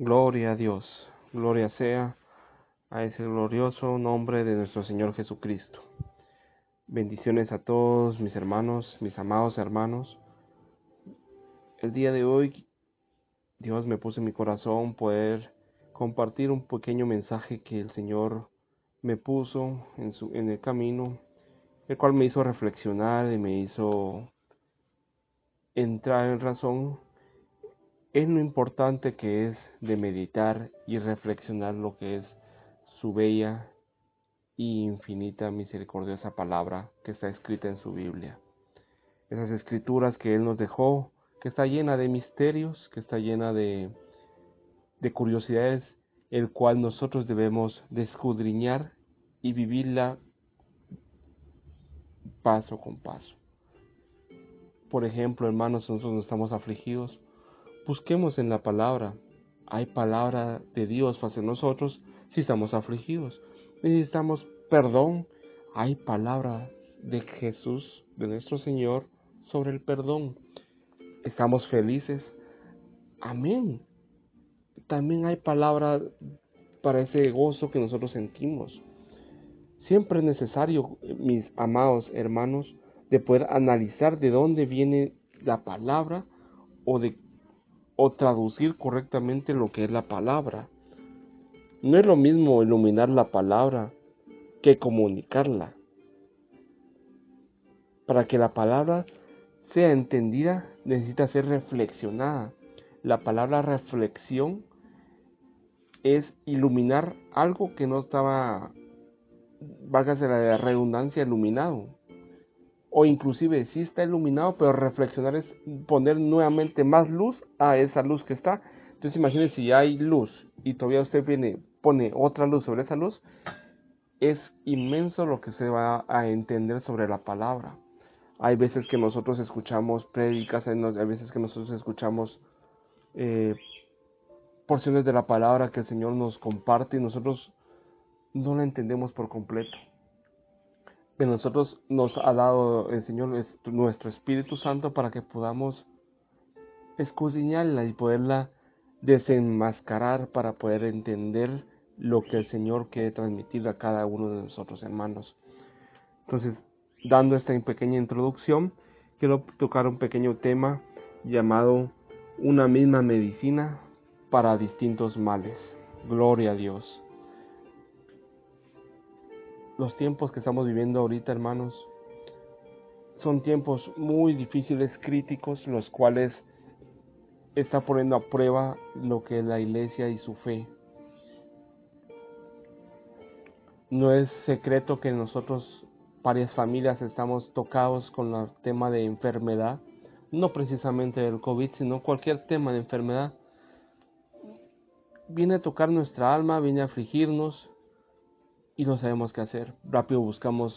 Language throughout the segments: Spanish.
Gloria a Dios, gloria sea a ese glorioso nombre de nuestro Señor Jesucristo. Bendiciones a todos mis hermanos, mis amados hermanos. El día de hoy Dios me puso en mi corazón poder compartir un pequeño mensaje que el Señor me puso en, su, en el camino, el cual me hizo reflexionar y me hizo entrar en razón es lo importante que es de meditar y reflexionar lo que es su bella y infinita misericordiosa palabra que está escrita en su Biblia. Esas escrituras que Él nos dejó, que está llena de misterios, que está llena de, de curiosidades, el cual nosotros debemos descudriñar y vivirla paso con paso. Por ejemplo, hermanos, nosotros no estamos afligidos, Busquemos en la palabra. Hay palabra de Dios hacia nosotros si estamos afligidos. Necesitamos perdón. Hay palabra de Jesús, de nuestro Señor, sobre el perdón. Estamos felices. Amén. También hay palabra para ese gozo que nosotros sentimos. Siempre es necesario, mis amados hermanos, de poder analizar de dónde viene la palabra o de o traducir correctamente lo que es la palabra. No es lo mismo iluminar la palabra que comunicarla. Para que la palabra sea entendida necesita ser reflexionada. La palabra reflexión es iluminar algo que no estaba, válgase la redundancia, iluminado o inclusive si está iluminado, pero reflexionar es poner nuevamente más luz a esa luz que está. Entonces imagínense si hay luz y todavía usted viene, pone otra luz sobre esa luz, es inmenso lo que se va a entender sobre la palabra. Hay veces que nosotros escuchamos prédicas, hay veces que nosotros escuchamos eh, porciones de la palabra que el Señor nos comparte y nosotros no la entendemos por completo que nosotros nos ha dado el Señor nuestro Espíritu Santo para que podamos escudriñarla y poderla desenmascarar para poder entender lo que el Señor quiere transmitir a cada uno de nosotros, hermanos. Entonces, dando esta pequeña introducción, quiero tocar un pequeño tema llamado una misma medicina para distintos males. Gloria a Dios los tiempos que estamos viviendo ahorita, hermanos, son tiempos muy difíciles, críticos, los cuales está poniendo a prueba lo que es la iglesia y su fe. No es secreto que nosotros, varias familias, estamos tocados con el tema de enfermedad, no precisamente del COVID, sino cualquier tema de enfermedad. Viene a tocar nuestra alma, viene a afligirnos, y no sabemos qué hacer. Rápido buscamos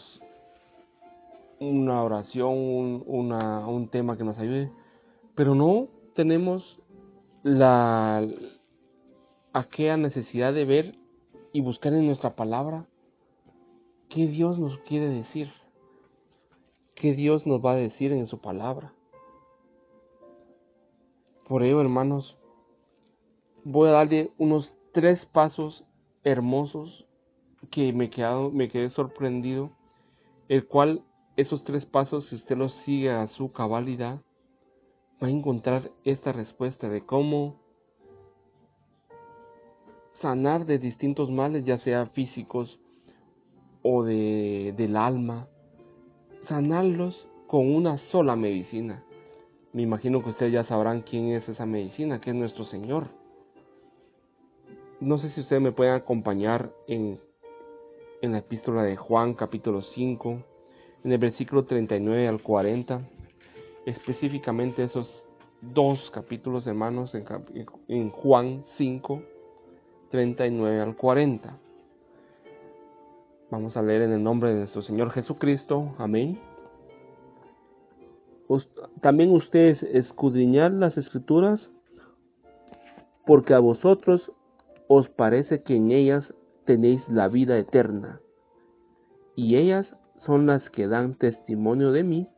una oración, un, un tema que nos ayude, pero no tenemos la aquella necesidad de ver y buscar en nuestra palabra qué Dios nos quiere decir, qué Dios nos va a decir en su palabra. Por ello, hermanos, voy a darle unos tres pasos hermosos que me, me quedé sorprendido, el cual esos tres pasos, si usted los sigue a su cabalidad, va a encontrar esta respuesta de cómo sanar de distintos males, ya sea físicos o de, del alma, sanarlos con una sola medicina. Me imagino que ustedes ya sabrán quién es esa medicina, que es nuestro Señor. No sé si ustedes me pueden acompañar en en la epístola de Juan capítulo 5, en el versículo 39 al 40, específicamente esos dos capítulos hermanos en, en Juan 5, 39 al 40. Vamos a leer en el nombre de nuestro Señor Jesucristo. Amén. También ustedes escudriñar las escrituras porque a vosotros os parece que en ellas tenéis la vida eterna, y ellas son las que dan testimonio de mí,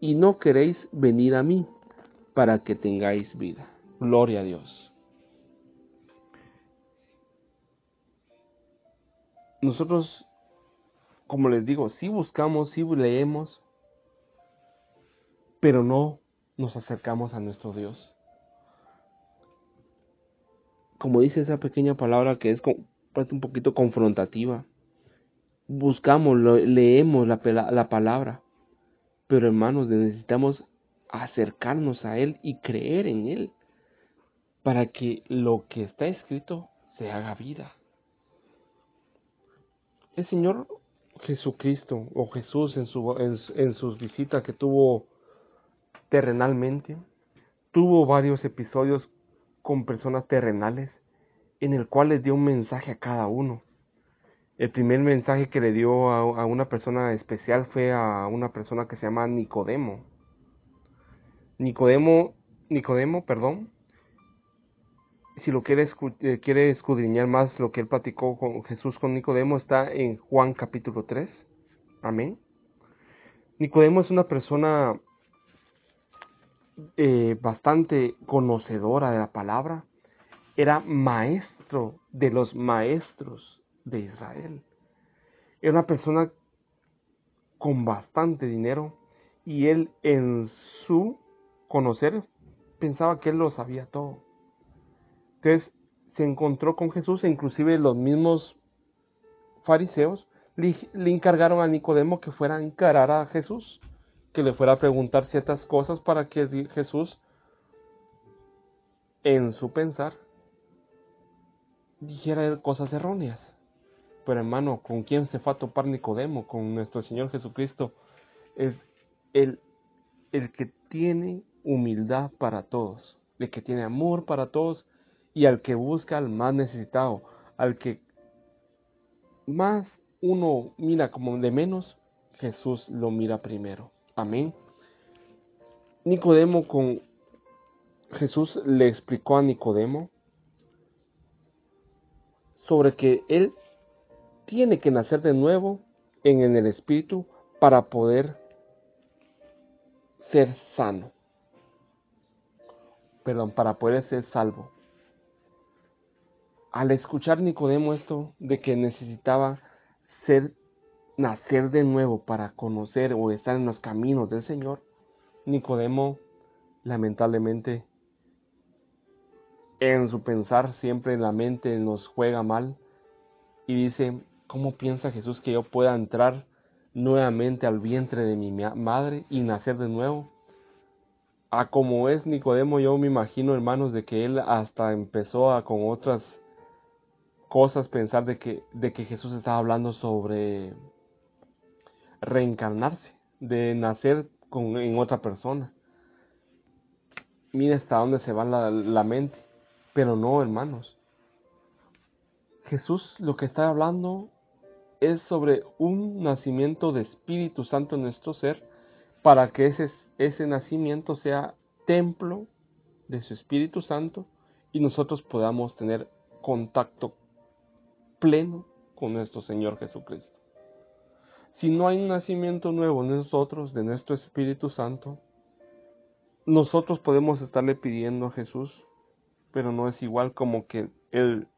y no queréis venir a mí para que tengáis vida. Gloria a Dios. Nosotros, como les digo, sí buscamos, sí leemos, pero no nos acercamos a nuestro Dios. Como dice esa pequeña palabra que es un poquito confrontativa, buscamos, leemos la, la palabra, pero hermanos, necesitamos acercarnos a Él y creer en Él para que lo que está escrito se haga vida. El Señor Jesucristo o Jesús en, sus visitas que tuvo terrenalmente, tuvo varios episodios con personas terrenales en el cual les dio un mensaje a cada uno. El primer mensaje que le dio a, una persona especial fue a una persona que se llama Nicodemo. Nicodemo, Nicodemo, perdón, si lo quiere, eh, quiere escudriñar más lo que él platicó con Jesús con Nicodemo, está en Juan capítulo 3. Amén. Nicodemo es una persona eh, bastante conocedora de la palabra. Era maestro de los maestros de Israel. Era una persona con bastante dinero y él en su conocer pensaba que él lo sabía todo. Entonces se encontró con Jesús e inclusive los mismos fariseos le, encargaron a Nicodemo que fuera a encarar a Jesús, que le fuera a preguntar ciertas cosas para que Jesús, en su pensar, dijera cosas erróneas. Pero hermano, ¿con quién se fue a topar Nicodemo? Con nuestro Señor Jesucristo. Es el, el que tiene humildad para todos, el que tiene amor para todos y al que busca al más necesitado, al que más uno mira como de menos, Jesús lo mira primero. Amén. Nicodemo con Jesús le explicó a Nicodemo sobre que él tiene que nacer de nuevo en, el espíritu para poder ser sano. Perdón, para poder ser salvo al escuchar Nicodemo esto de que necesitaba ser nacer de nuevo para conocer o estar en los caminos del Señor, Nicodemo lamentablemente en su pensar siempre en la mente nos juega mal y dice, ¿cómo piensa Jesús que yo pueda entrar nuevamente al vientre de mi madre y nacer de nuevo? A como es Nicodemo, yo me imagino, hermanos, de que él hasta empezó a con otras cosas pensar de que, de que Jesús estaba hablando sobre reencarnarse, de nacer con, en otra persona. Mira hasta dónde se va la, la mente. Pero no, hermanos. Jesús lo que está hablando es sobre un nacimiento de Espíritu Santo en nuestro ser para que ese, ese nacimiento sea templo de su Espíritu Santo y nosotros podamos tener contacto pleno con nuestro Señor Jesucristo. Si no hay un nacimiento nuevo en nosotros, de nuestro Espíritu Santo, nosotros podemos estarle pidiendo a Jesús, pero no es igual como que el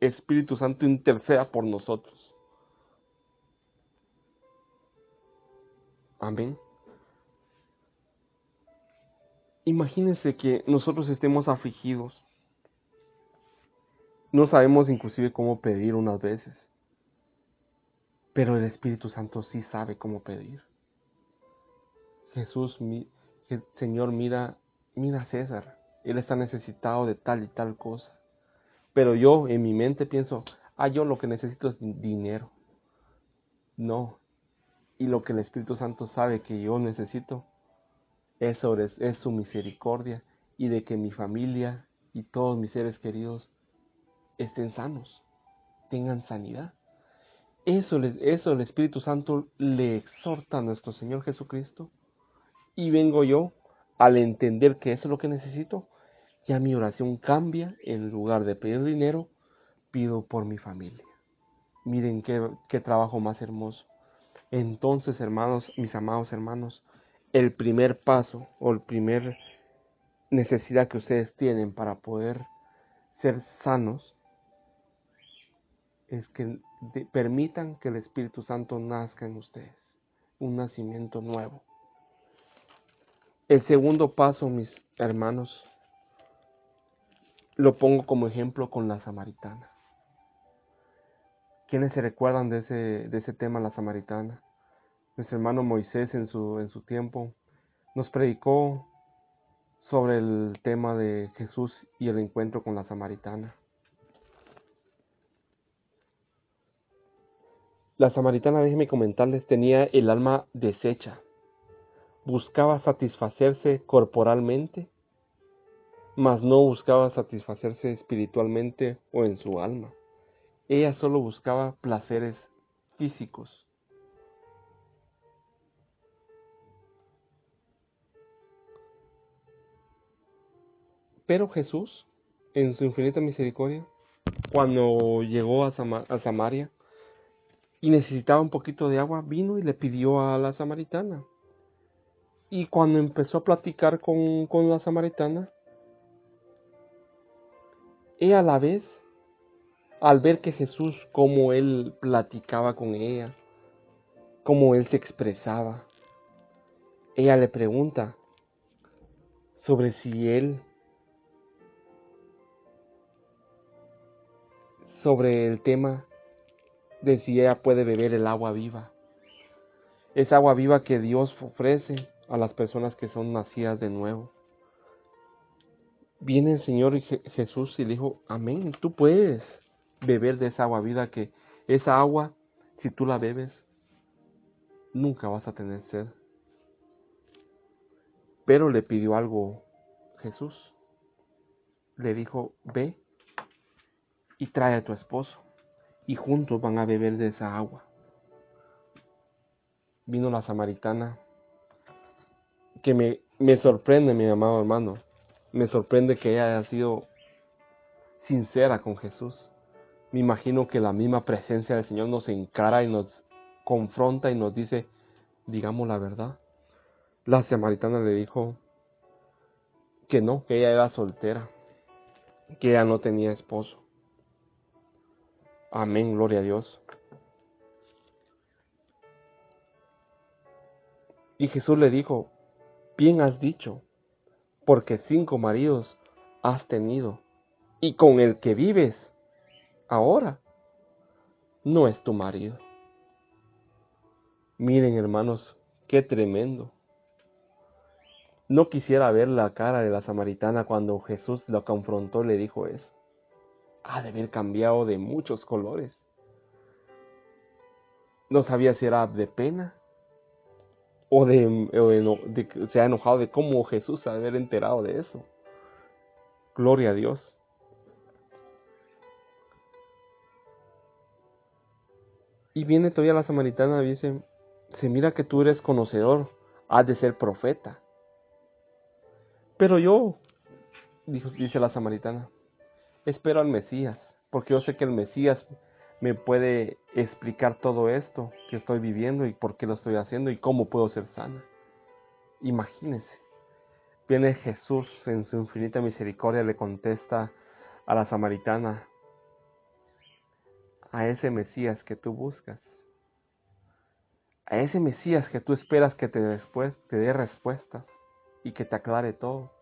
Espíritu Santo interceda por nosotros. Amén. Imagínense que nosotros estemos afligidos no sabemos inclusive cómo pedir unas veces. Pero el Espíritu Santo sí sabe cómo pedir. Jesús, Señor, mira, mira a César. Él está necesitado de tal y tal cosa. Pero yo en mi mente pienso, ah, yo lo que necesito es dinero. No. Y lo que el Espíritu Santo sabe que yo necesito es su misericordia y de que mi familia y todos mis seres queridos estén sanos, tengan sanidad. Eso, eso el Espíritu Santo le exhorta a nuestro Señor Jesucristo. Y vengo yo al entender que eso es lo que necesito. Ya mi oración cambia. En lugar de pedir dinero, pido por mi familia. Miren qué, qué trabajo más hermoso. Entonces, hermanos, mis amados hermanos, el primer paso o el primer necesidad que ustedes tienen para poder ser sanos es que permitan que el Espíritu Santo nazca en ustedes, un nacimiento nuevo. El segundo paso, mis hermanos, lo pongo como ejemplo con la samaritana. ¿Quiénes se recuerdan de ese, de ese tema, la samaritana? Nuestro hermano Moisés en su, en su tiempo nos predicó sobre el tema de Jesús y el encuentro con la samaritana. La samaritana, déjenme comentarles, tenía el alma deshecha. Buscaba satisfacerse corporalmente, mas no buscaba satisfacerse espiritualmente o en su alma. Ella solo buscaba placeres físicos. Pero Jesús, en su infinita misericordia, cuando llegó a, Samaria y necesitaba un poquito de agua, vino y le pidió a la samaritana. Y cuando empezó a platicar con, con la samaritana, ella a la vez al ver que Jesús, como él platicaba con ella, cómo él se expresaba, ella le pregunta sobre si él, sobre el tema de si ella puede beber el agua viva. Es agua viva que Dios ofrece a las personas que son nacidas de nuevo. Viene el Señor Jesús y le dijo, amén, tú puedes beber de esa agua vida que esa agua, si tú la bebes, nunca vas a tener sed. Pero le pidió algo Jesús. Le dijo, ve y trae a tu esposo y juntos van a beber de esa agua. Vino la samaritana que me, me sorprende, mi amado hermano. Me sorprende que ella haya sido sincera con Jesús me imagino que la misma presencia del Señor nos encara y nos confronta y nos dice, digamos la verdad. La samaritana le dijo que no, que ella era soltera, que ella no tenía esposo. Amén, gloria a Dios. Y Jesús le dijo, bien has dicho, porque cinco maridos has tenido, y con el que vives ahora no es tu marido. Miren hermanos, qué tremendo. No quisiera ver la cara de la samaritana cuando Jesús lo confrontó y le dijo eso. Ha de haber cambiado de muchos colores. No sabía si era de pena o de, de, se ha enojado de cómo Jesús ha de haber enterado de eso. Gloria a Dios. Y viene todavía la samaritana y dice, se mira que tú eres conocedor, has de ser profeta. Pero yo, dijo, dice la samaritana, espero al Mesías, porque yo sé que el Mesías me puede explicar todo esto que estoy viviendo y por qué lo estoy haciendo y cómo puedo ser sana. Imagínense, viene Jesús en su infinita misericordia, le contesta a la samaritana, a ese Mesías que tú buscas, a ese Mesías que tú esperas que te, después, te dé respuestas y que te aclare todo.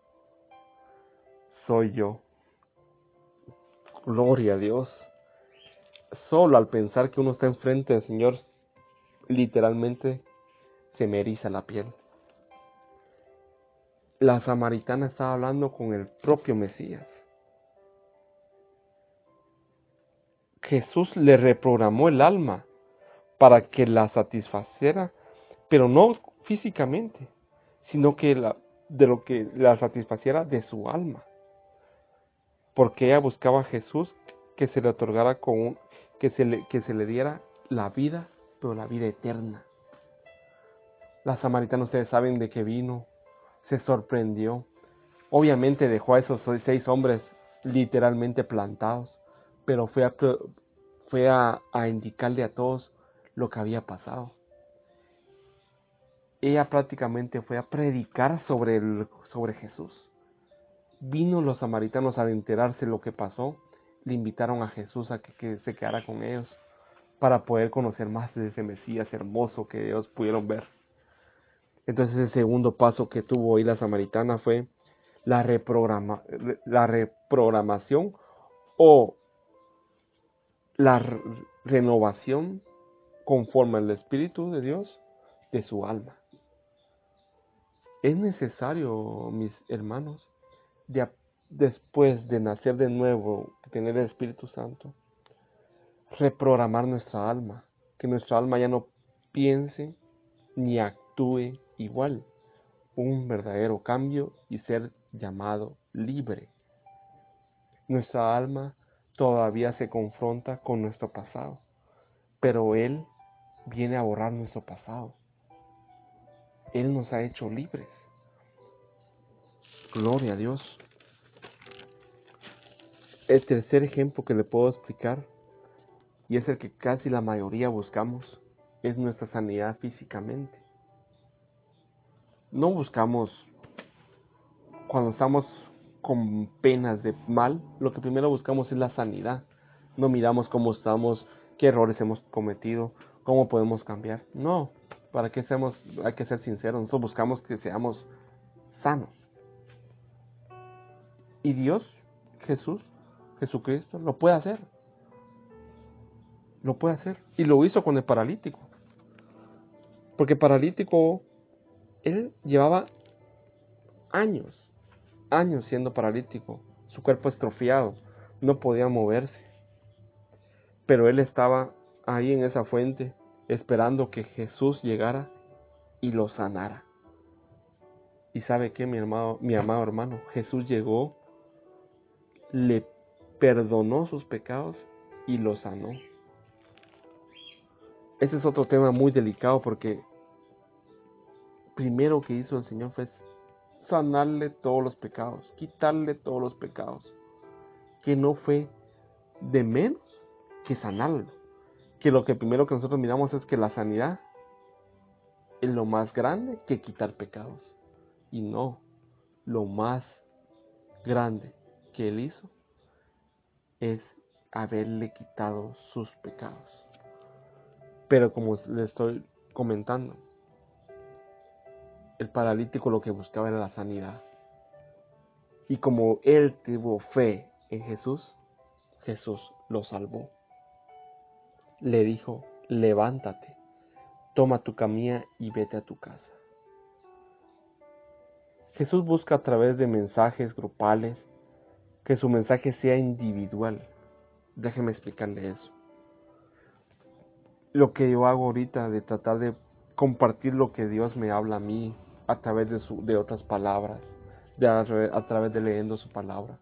Soy yo. Gloria a Dios. Solo al pensar que uno está enfrente del Señor, literalmente se me eriza la piel. La samaritana estaba hablando con el propio Mesías. Jesús le reprogramó el alma para que la satisfaciera, pero no físicamente, sino que de lo que la satisfaciera de su alma. Porque ella buscaba a Jesús que se le otorgara con que se le, que se le diera la vida, pero la vida eterna. La samaritana, ustedes saben de qué vino, se sorprendió. Obviamente dejó a esos seis hombres literalmente plantados pero fue a, fue a, indicarle a todos lo que había pasado. Ella prácticamente fue a predicar sobre, el, sobre Jesús. Vino los samaritanos a enterarse lo que pasó, le invitaron a Jesús a que, se quedara con ellos para poder conocer más de ese Mesías hermoso que ellos pudieron ver. Entonces el segundo paso que tuvo hoy la samaritana fue la, reprograma, la reprogramación o la renovación conforme al Espíritu de Dios de su alma. Es necesario, mis hermanos, después de nacer de nuevo, tener el Espíritu Santo, reprogramar nuestra alma, que nuestra alma ya no piense ni actúe igual, un verdadero cambio y ser llamado libre. Nuestra alma todavía se confronta con nuestro pasado, pero Él viene a borrar nuestro pasado. Él nos ha hecho libres. Gloria a Dios. El tercer ejemplo que le puedo explicar, y es el que casi la mayoría buscamos, es nuestra sanidad físicamente. No buscamos, cuando estamos con penas de mal, lo que primero buscamos es la sanidad. No miramos cómo estamos, qué errores hemos cometido, cómo podemos cambiar. No, para que seamos, hay que ser sinceros, nosotros buscamos que seamos sanos. Y Dios, Jesús, Jesucristo, lo puede hacer. Lo puede hacer. Y lo hizo con el paralítico. Porque paralítico, él llevaba años, años siendo paralítico. Su cuerpo estrofiado, no podía moverse. Pero él estaba ahí en esa fuente esperando que Jesús llegara y lo sanara. Y sabe que mi, hermano, mi amado hermano, Jesús llegó, le perdonó sus pecados y lo sanó. Ese es otro tema muy delicado porque primero que hizo el Señor fue sanarle todos los pecados, quitarle todos los pecados, que no fue de menos que sanarlo que lo que primero que nosotros miramos es que la sanidad es lo más grande que quitar pecados. Y no, lo más grande que él hizo es haberle quitado sus pecados. Pero como le estoy comentando, el paralítico lo que buscaba era la sanidad. Y como él tuvo fe en Jesús, Jesús lo salvó le dijo, levántate, toma tu camilla y vete a tu casa. Jesús busca a través de mensajes grupales que su mensaje sea individual. Déjeme explicarle eso. Lo que yo hago ahorita de tratar de compartir lo que Dios me habla a mí a través de, su, de otras palabras, a través de leyendo su palabra,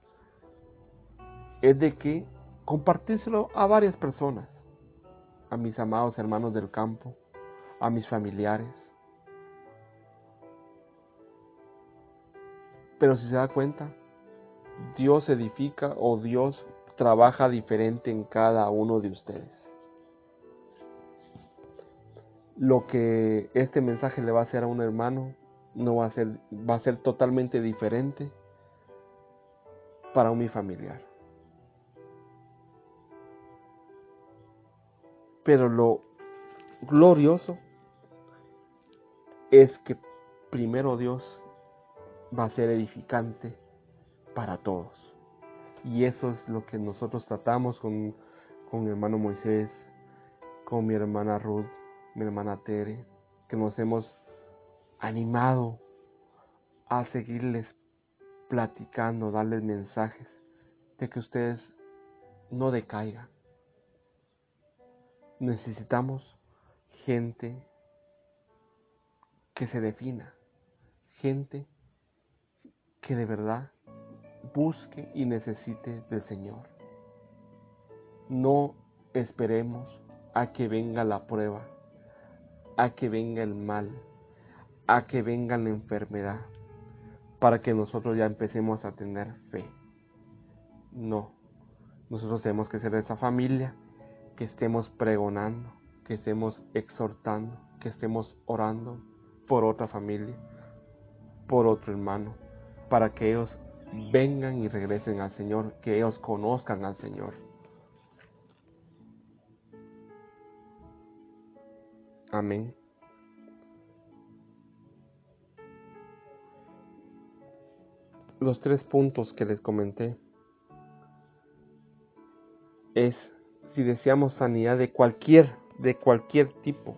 es de que compartírselo a varias personas a mis amados hermanos del campo, a mis familiares. Pero si se da cuenta, Dios edifica o Dios trabaja diferente en cada uno de ustedes. Lo que este mensaje le va a hacer a un hermano no va a ser, va a ser totalmente diferente para un mi familiar. Pero lo glorioso es que primero Dios va a ser edificante para todos. Y eso es lo que nosotros tratamos con, con mi hermano Moisés, con mi hermana Ruth, mi hermana Tere, que nos hemos animado a seguirles platicando, darles mensajes de que ustedes no decaigan, Necesitamos gente que se defina, gente que de verdad busque y necesite del Señor. No esperemos a que venga la prueba, a que venga el mal, a que venga la enfermedad, para que nosotros ya empecemos a tener fe. No, nosotros tenemos que ser esa familia que estemos pregonando, que estemos exhortando, que estemos orando por otra familia, por otro hermano, para que ellos vengan y regresen al Señor, que ellos conozcan al Señor. Amén. Los tres puntos que les comenté es si deseamos sanidad de cualquier, de cualquier tipo.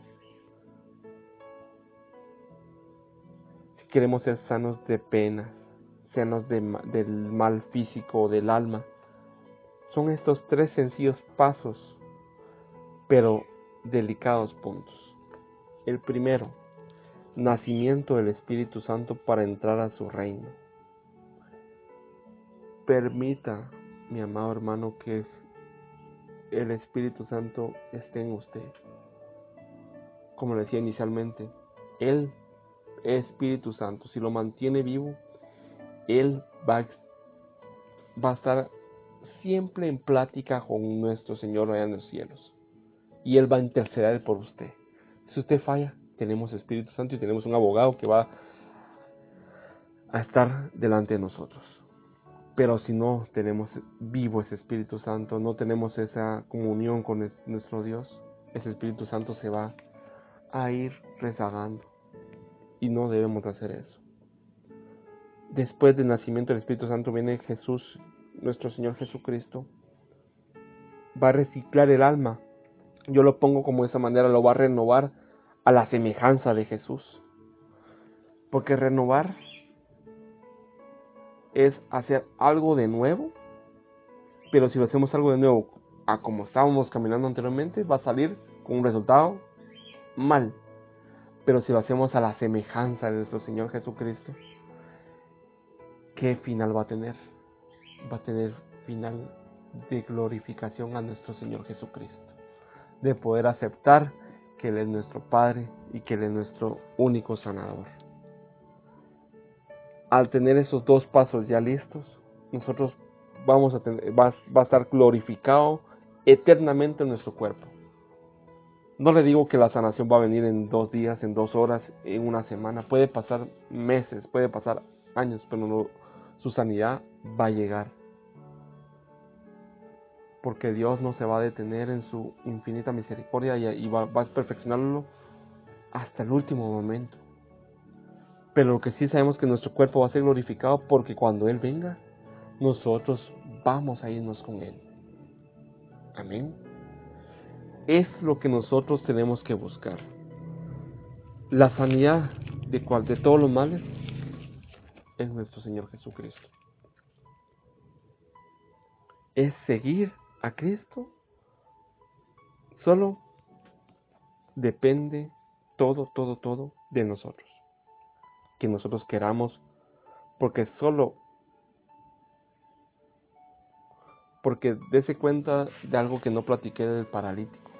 Si queremos ser sanos de penas, del mal físico o del alma. Son estos tres sencillos pasos, pero delicados puntos. El primero, nacimiento del Espíritu Santo para entrar a su reino. Permita, mi amado hermano, que el Espíritu Santo esté en usted. Como le decía inicialmente, Él es Espíritu Santo. Si lo mantiene vivo, Él va, a estar siempre en plática con nuestro Señor allá en los cielos. Y Él va a interceder por usted. Si usted falla, tenemos Espíritu Santo y tenemos un abogado que va a estar delante de nosotros. Pero si no tenemos vivo ese Espíritu Santo, no tenemos esa comunión con nuestro Dios, ese Espíritu Santo se va a ir rezagando. Y no debemos hacer eso. Después del nacimiento del Espíritu Santo viene Jesús, nuestro Señor Jesucristo. Va a reciclar el alma. Yo lo pongo como de esa manera, lo va a renovar a la semejanza de Jesús. Porque renovar es hacer algo de nuevo, pero si lo hacemos algo de nuevo a como estábamos caminando anteriormente, va a salir con un resultado mal. Pero si lo hacemos a la semejanza de nuestro Señor Jesucristo, ¿qué final va a tener? Va a tener final de glorificación a nuestro Señor Jesucristo. De poder aceptar que Él es nuestro Padre y que Él es nuestro único sanador al tener esos dos pasos ya listos, nosotros vamos a va, a estar glorificado eternamente en nuestro cuerpo. No le digo que la sanación va a venir en dos días, en dos horas, en una semana. Puede pasar meses, puede pasar años, pero su sanidad va a llegar. Porque Dios no se va a detener en su infinita misericordia y, va a perfeccionarlo hasta el último momento. Pero lo que sí sabemos que nuestro cuerpo va a ser glorificado porque cuando Él venga, nosotros vamos a irnos con Él. Amén. Es lo que nosotros tenemos que buscar. La sanidad de, cual, de todos los males es nuestro Señor Jesucristo. Es seguir a Cristo. Solo depende todo, todo, todo de nosotros que nosotros queramos, porque solo, porque dése cuenta de algo que no platiqué del paralítico.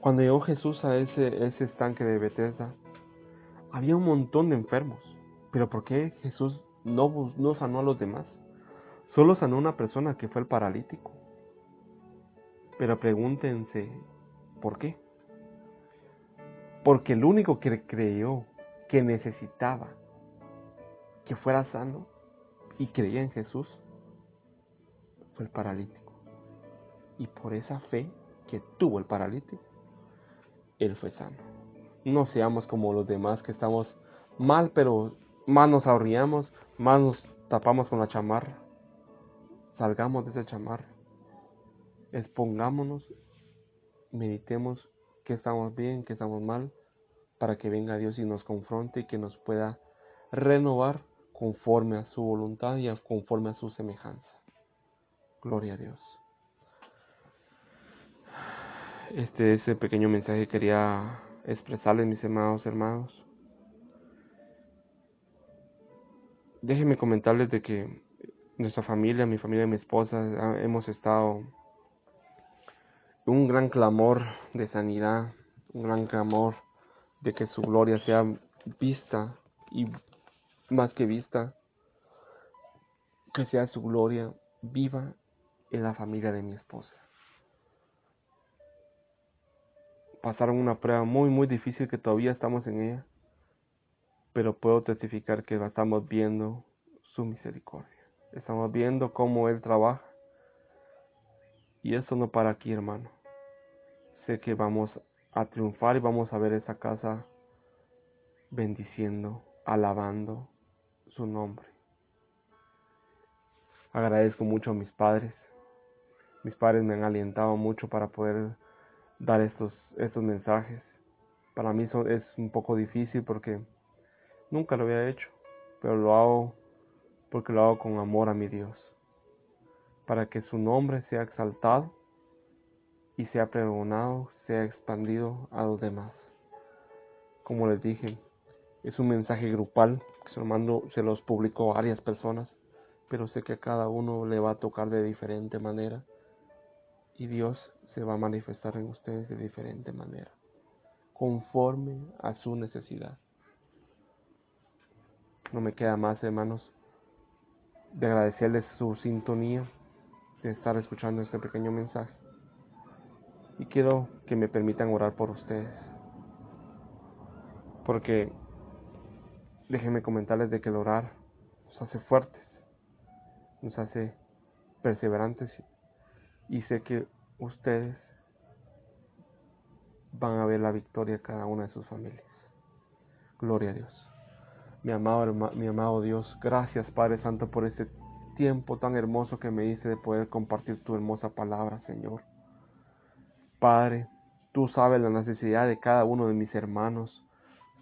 Cuando llegó Jesús a ese, ese estanque de Bethesda, había un montón de enfermos, pero ¿por qué Jesús no, sanó a los demás? Solo sanó a una persona que fue el paralítico. Pero pregúntense, ¿por qué? Porque el único que creyó que necesitaba que fuera sano y creía en Jesús fue el paralítico. Y por esa fe que tuvo el paralítico, él fue sano. No seamos como los demás que estamos mal, pero más nos ahorriamos, más nos tapamos con la chamarra. Salgamos de esa chamarra. Expongámonos, meditemos que estamos bien, que estamos mal para que venga Dios y nos confronte y que nos pueda renovar conforme a su voluntad y conforme a su semejanza. Gloria a Dios. Este es el pequeño mensaje que quería expresarles, mis amados hermanos. Déjenme comentarles de que nuestra familia, mi familia y mi esposa hemos estado un gran clamor de sanidad, un gran clamor de que su gloria sea vista y más que vista, que sea su gloria viva en la familia de mi esposa. Pasaron una prueba muy muy difícil que todavía estamos en ella, pero puedo testificar que estamos viendo su misericordia. Estamos viendo cómo Él trabaja. Y esto no para aquí, hermano. Sé que vamos a triunfar y vamos a ver esa casa bendiciendo, alabando su nombre. Agradezco mucho a mis padres. Mis padres me han alentado mucho para poder dar estos, estos mensajes. Para mí es un poco difícil porque nunca lo había hecho, pero lo hago porque lo hago con amor a mi Dios, para que su nombre sea exaltado y sea pregonado, sea expandido a los demás. Como les dije, es un mensaje grupal se mando, se los publicó a varias personas, pero sé que a cada uno le va a tocar de diferente manera y Dios se va a manifestar en ustedes de diferente manera, conforme a su necesidad. No me queda más, hermanos, de agradecerles su sintonía, de estar escuchando este pequeño mensaje. Y quiero que me permitan orar por ustedes. Porque déjenme comentarles de que el orar nos hace fuertes, nos hace perseverantes y sé que ustedes van a ver la victoria cada una de sus familias. Gloria a Dios. Mi amado, mi amado Dios, gracias Padre Santo por este tiempo tan hermoso que me diste de poder compartir tu hermosa palabra, Señor. Padre, tú sabes la necesidad de cada uno de mis hermanos,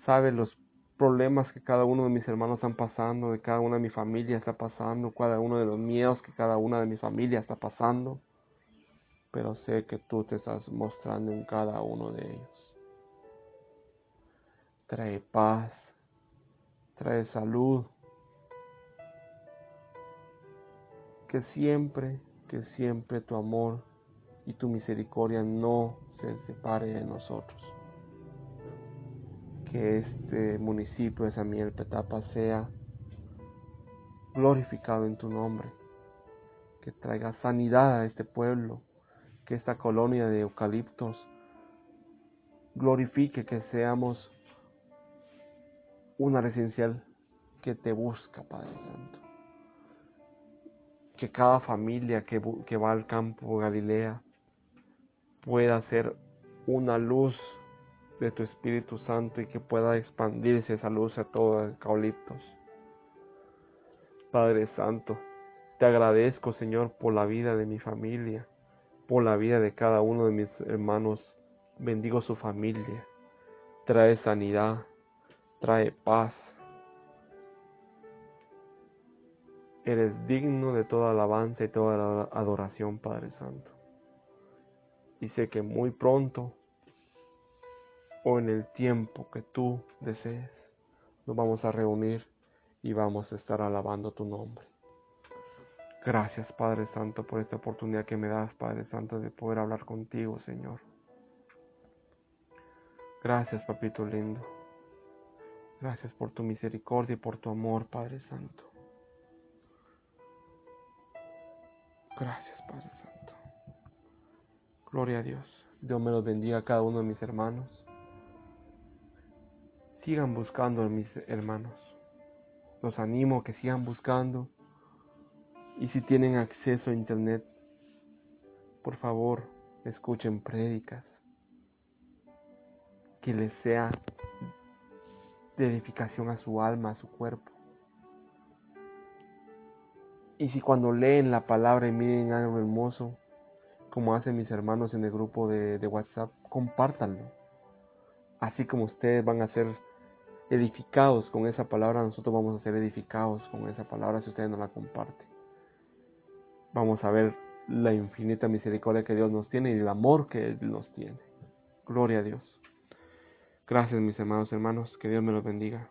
sabes los problemas que cada uno de mis hermanos están pasando, de cada una de mi familia está pasando, cada uno de los miedos que cada una de mi familia está pasando pero sé que tú te estás mostrando en cada uno de ellos. Trae paz, trae salud, que siempre, que siempre tu amor y tu misericordia no se separe de nosotros. Que este municipio de San Miguel Petapa sea glorificado en tu nombre, que traiga sanidad a este pueblo que esta colonia de eucaliptos glorifique que seamos una residencial que te busca, Padre Santo. Que cada familia que, va al campo Galilea pueda ser una luz de tu Espíritu Santo y que pueda expandirse esa luz a todos los eucaliptos. Padre Santo, te agradezco, Señor, por la vida de mi familia por la vida de cada uno de mis hermanos. Bendigo su familia. Trae sanidad, trae paz. Eres digno de toda alabanza y toda adoración, Padre Santo. Y sé que muy pronto o en el tiempo que tú desees, nos vamos a reunir y vamos a estar alabando tu nombre. Gracias Padre Santo por esta oportunidad que me das, Padre Santo, de poder hablar contigo, Señor. Gracias, Papito lindo. Gracias por tu misericordia y por tu amor, Padre Santo. Gracias, Padre Santo. Gloria a Dios. Dios me los bendiga a cada uno de mis hermanos. Sigan buscando a mis hermanos. Los animo a que sigan buscando y si tienen acceso a internet, por favor, escuchen prédicas. Que les sea de edificación a su alma, a su cuerpo. Y si cuando leen la palabra y miren algo hermoso, como hacen mis hermanos en el grupo de, WhatsApp, compártanlo. Así como ustedes van a ser edificados con esa palabra, nosotros vamos a ser edificados con esa palabra si ustedes no la comparten vamos a ver la infinita misericordia que Dios nos tiene y el amor que Él nos tiene. Gloria a Dios. Gracias mis hermanos, hermanos, que Dios me los bendiga.